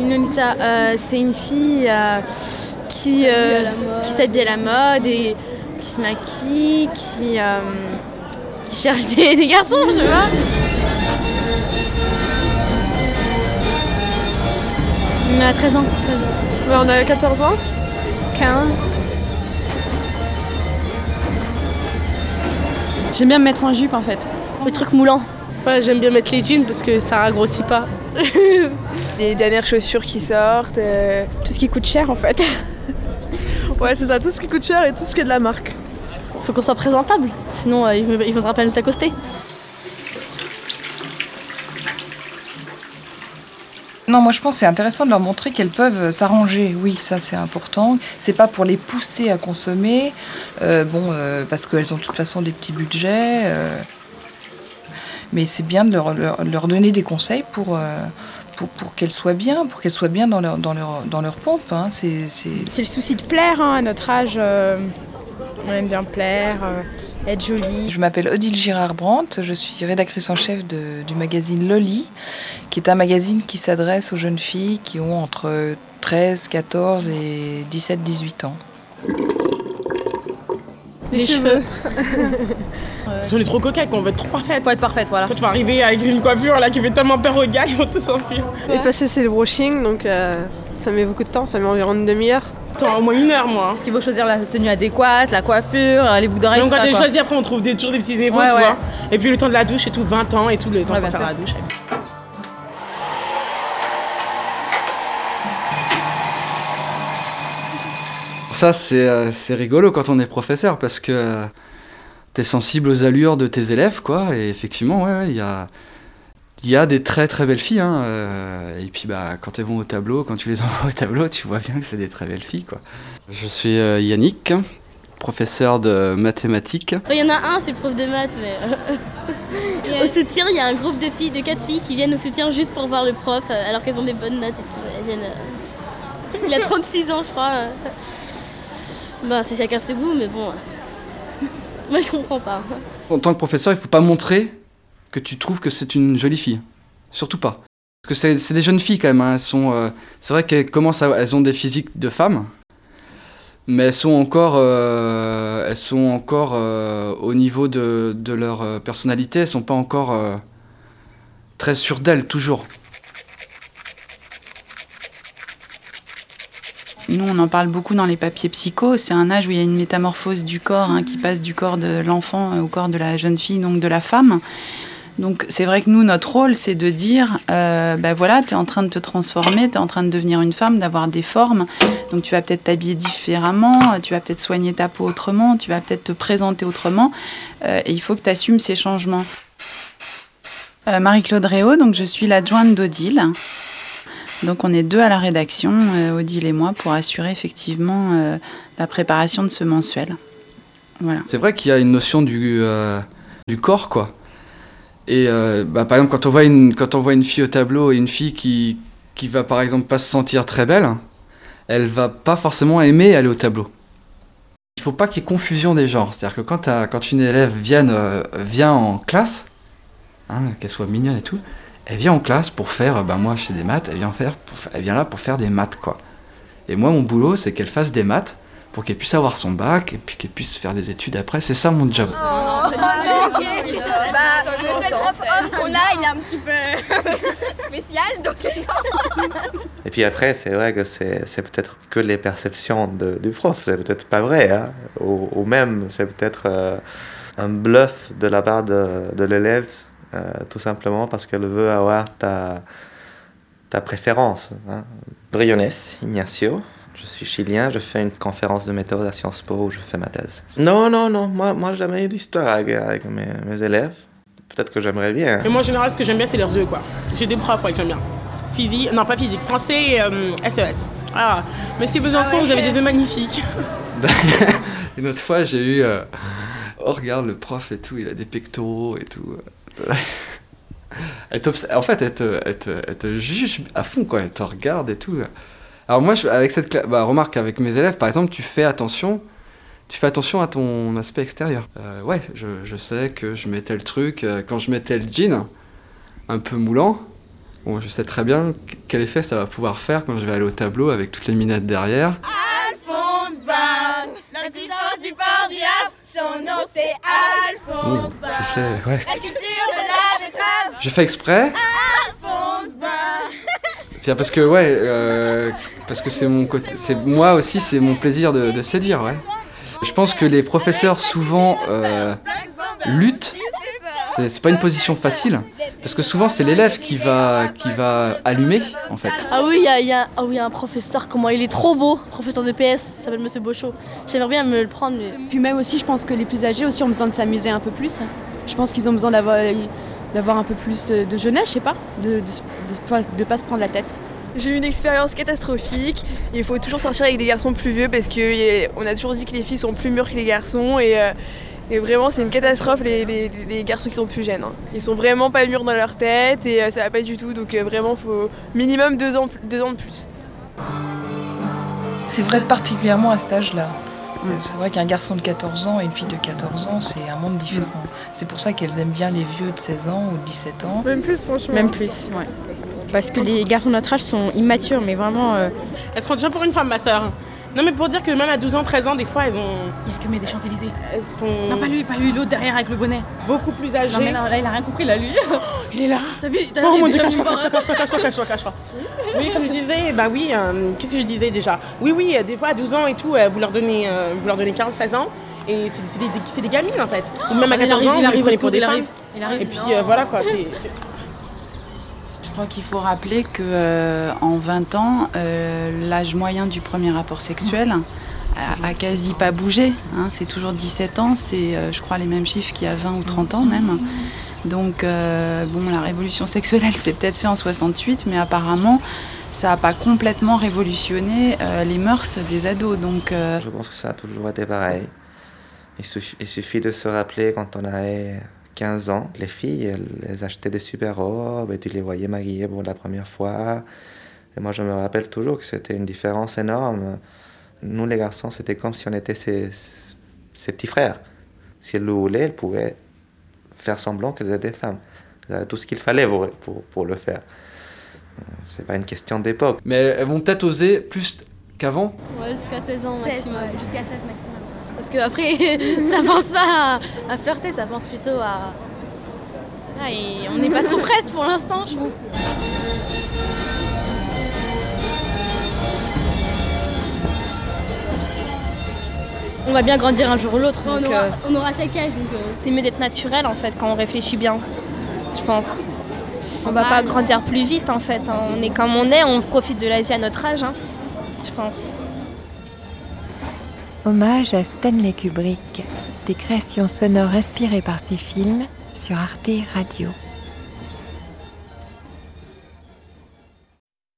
Une Lolita, euh, c'est une fille euh, qui, euh, qui s'habille à la mode et qui se maquille, qui, euh, qui cherche des, des garçons, je sais pas. On a 13 ans. on a 14 ans 15. J'aime bien me mettre en jupe en fait. Le truc moulant. Ouais, j'aime bien mettre les jeans parce que ça ragrossit pas. les dernières chaussures qui sortent. euh, Tout ce qui coûte cher en fait. Ouais, c'est ça, tout ce qui coûte cher et tout ce qui est de la marque. Faut qu'on soit présentable, sinon euh, il ne il faudra pas nous accoster. Non, moi je pense que c'est intéressant de leur montrer qu'elles peuvent euh, s'arranger. Oui, ça c'est important. C'est pas pour les pousser à consommer, euh, bon, euh, parce qu'elles ont de toute façon des petits budgets. euh, mais c'est bien de leur, leur- leur donner des conseils pour, euh, pour, pour qu'elles soient bien, pour qu'elles soient bien dans leur, dans leur, dans leur pompe. hein. C'est, c'est- C'est le souci de plaire hein, à notre âge. euh, on aime bien plaire, euh, être jolie. Je m'appelle Odile Girard-Brandt, je suis rédactrice en chef de- du magazine Loli, qui est un magazine qui s'adresse aux jeunes filles qui ont entre 13, 14 et 17, 18 ans. Les, cheveux. Parce qu'on est trop coquettes, qu'on veut être trop parfaite. Faut être parfaite, voilà. Toi, tu vas arriver avec une coiffure là qui fait tellement peur aux gars, ils vont tous s'enfuir. Et parce que c'est le brushing, donc euh, ça met beaucoup de temps, ça met environ une demi-heure. Attends, au moins une heure, moi. Parce qu'il faut choisir la tenue adéquate, la coiffure, les boucles d'oreilles, Donc quand t'es choisi, après on trouve des, toujours des petits défauts, Ouais, tu ouais. vois. Et puis le temps de la douche et tout, 20 ans et tout, le temps Ouais, de bien sortir à la douche. Ça, c'est euh, c'est rigolo quand on est professeur parce que euh, t'es sensible aux allures de tes élèves, quoi. Et effectivement, ouais, il y a, il y a des très très belles filles. Hein, euh, et puis, bah, quand elles vont au tableau, quand tu les envoies au tableau, tu vois bien que c'est des très belles filles, quoi. Je suis Yannick, professeur de mathématiques. Il y en a un, c'est le prof de maths, mais. au soutien, il y a un groupe de filles, de quatre filles qui viennent au soutien juste pour voir le prof, alors qu'elles ont des bonnes notes et tout. Elles viennent, Il a 36 ans, je crois. Bah, c'est chacun ses goûts, mais bon. Moi, je comprends pas. En tant que professeur, il faut pas montrer que tu trouves que c'est une jolie fille. Surtout pas. Parce que c'est des jeunes filles quand même. hein. Euh, c'est vrai qu'elles commencent, à- elles ont des physiques de femmes, mais elles sont encore, euh, elles sont encore euh, au niveau de, leur personnalité. Elles sont pas encore très sûres d'elles toujours. Nous, on en parle beaucoup dans les papiers psycho. C'est un âge où il y a une métamorphose du corps hein, qui passe du corps de l'enfant au corps de la jeune fille, donc de la femme. Donc c'est vrai que nous, notre rôle, c'est de dire, euh, ben voilà, tu es en train de te transformer, tu es en train de devenir une femme, d'avoir des formes. Donc tu vas peut-être t'habiller différemment, tu vas peut-être soigner ta peau autrement, tu vas peut-être te présenter autrement. euh, et il faut que tu assumes ces changements. Euh, Marie-Claude Réau, donc je suis l'adjointe d'Odile. Donc on est deux à la rédaction, euh, Odile et moi, pour assurer effectivement euh, la préparation de ce mensuel. Voilà. C'est vrai qu'il y a une notion du, euh, du corps, quoi. Et bah, par exemple, quand on, voit une, quand on voit une fille au tableau et une fille qui, qui va par exemple pas se sentir très belle, elle va pas forcément aimer aller au tableau. Il faut pas qu'il y ait confusion des genres. C'est-à-dire que quand, quand une élève vient, vient en classe, hein, qu'elle soit mignonne et tout, elle vient en classe pour faire, bah moi je fais des maths, elle vient, faire, pour elle vient là pour faire des maths, quoi. Et moi, mon boulot, c'est qu'elle fasse des maths pour qu'elle puisse avoir son bac et puis qu'elle puisse faire des études après. C'est ça mon job. Bah, le seul prof homme qu'on a, il est un petit peu spécial, donc Et puis après, c'est vrai que c'est c'est peut-être que les perceptions de- du prof, c'est peut-être pas vrai, hein. ou, ou même c'est peut-être euh, un bluff de la part de, de l'élève, tout simplement parce qu'elle veut avoir ta, ta préférence. Hein. Briones Ignacio, je suis chilien, je fais une conférence de méthode à Sciences Po où je fais ma thèse. Non, non, non, moi, moi jamais eu d'histoire avec, avec mes, mes élèves. Peut-être que j'aimerais bien. Et moi, en général, ce que j'aime bien, c'est leurs yeux, quoi. J'ai des profs ouais, que j'aime bien. Physique, non, pas physique, français et euh, SES. Ah, Monsieur Besançon, vous avez des yeux magnifiques. Une autre fois, j'ai eu. euh, Oh, regarde le prof et tout, il a des pectoraux et tout. Elle en fait, elle te, elle, te, elle te juge à fond, quoi. Elle te regarde et tout. Alors, moi, je- avec cette cla- bah, remarque, avec mes élèves, par exemple, tu fais attention. Tu fais attention à ton aspect extérieur. Euh, ouais, je, je sais que je mettais le truc. euh, quand je mettais le jean, un peu moulant, Bon, je sais très bien quel effet ça va pouvoir faire quand je vais aller au tableau avec toutes les minettes derrière. Alphonse Brown, la puissance du port du Havre, son nom c'est Alphonse Brown. Je sais, ouais. La culture de la Je fais exprès. C'est parce que ouais, euh, parce que c'est mon côté, c'est moi aussi, c'est mon plaisir de, de séduire, ouais. Je pense que les professeurs souvent euh, luttent. C'est pas une position facile, parce que souvent c'est l'élève qui va qui va allumer en fait. Ah oui, il y a, y a- ah oui, il y a un professeur, comment il est trop beau, professeur de PS, il s'appelle Monsieur Bochot. J'aimerais bien me le prendre, mais Puis même aussi, je pense que les plus âgés aussi ont besoin de s'amuser un peu plus. Je pense qu'ils ont besoin d'avoir d'avoir un peu plus de de jeunesse, je sais pas, de de pas- se prendre la tête. J'ai eu une expérience catastrophique. Il faut toujours sortir avec des garçons plus vieux parce qu'on a toujours dit que les filles sont plus mûres que les garçons et, euh, et vraiment c'est une catastrophe les, les- les garçons qui sont plus jeunes. hein. Ils sont vraiment pas mûrs dans leur tête et euh, ça va pas du tout donc euh, vraiment faut minimum deux ans, deux ans de plus. C'est vrai particulièrement à cet âge-là. C'est c'est vrai qu'un garçon de 14 ans et une fille de 14 ans, c'est un monde différent. C'est pour ça qu'elles aiment bien les vieux de 16 ans ou de 17 ans. Même plus franchement. Même plus, ouais. Parce que les garçons de notre âge sont immatures, mais vraiment. euh, Elle se prend déjà pour une femme, ma sœur. Non, mais pour dire que même à 12 ans, 13 ans, des fois, elles ont. Il y a le comé des Champs-Élysées. Elles sont. Non, pas lui, pas lui, l'autre derrière avec le bonnet. Beaucoup plus âgées. Non, mais là, là, il a rien compris, là, lui. Il est là. T'as vu t'as Oh mon dieu, cache-toi, cache-toi, cache-toi, cache-toi, cache-toi. Oui, comme je disais, bah oui, euh, qu'est-ce que je disais déjà? Oui, oui, euh, des fois à 12 ans et tout, euh, vous leur donnez, euh, vous leur donnez 15, 16 ans. Et c'est des, des gamines en fait. Ou même à Ah, il 14 arrive, ans, il vous les arrive, prenez pour des femmes. arrive. Il arrive. Et puis voilà quoi. c'est- crois qu'il faut rappeler que euh, en 20 ans, euh, l'âge moyen du premier rapport sexuel a, a quasi pas bougé. hein. c'est toujours 17 ans, c'est euh, je crois les mêmes chiffres qu'il y a 20 ou 30 ans même. Donc bon, la révolution sexuelle, elle s'est peut-être fait en 68, mais apparemment, ça n'a pas complètement révolutionné les mœurs des ados. Donc Je pense que ça a toujours été pareil. Il suffit, il suffit de se rappeler quand on avait 15 ans, les filles, elles, elles achetaient des super robes et tu les voyais maquillées pour la première fois. Et moi, je me rappelle toujours que c'était une différence énorme. Nous, les garçons, c'était comme si on était ses, ses petits frères. Si elles le voulaient, elles pouvaient faire semblant qu'elles étaient des femmes. Elles avaient tout ce qu'il fallait pour, pour, pour le faire. C'est pas une question d'époque. Mais elles vont peut-être oser plus qu'avant? Ouais, jusqu'à 16 ans 16, maximum. ouais, Jusqu'à 16 maximum. Parce que après, ça pense pas à, à flirter, ça pense plutôt à. Ah, et on n'est pas trop prête pour l'instant, je pense. On va bien grandir un jour ou l'autre. On aura, euh, on aura chaque âge, donc euh, c'est mieux d'être naturel en fait quand on réfléchit bien, je pense. On va pas grandir plus vite en fait, hein. on est comme on est, on profite de la vie à notre âge, hein, je pense. Hommage à Stanley Kubrick, des créations sonores inspirées par ses films sur Arte Radio.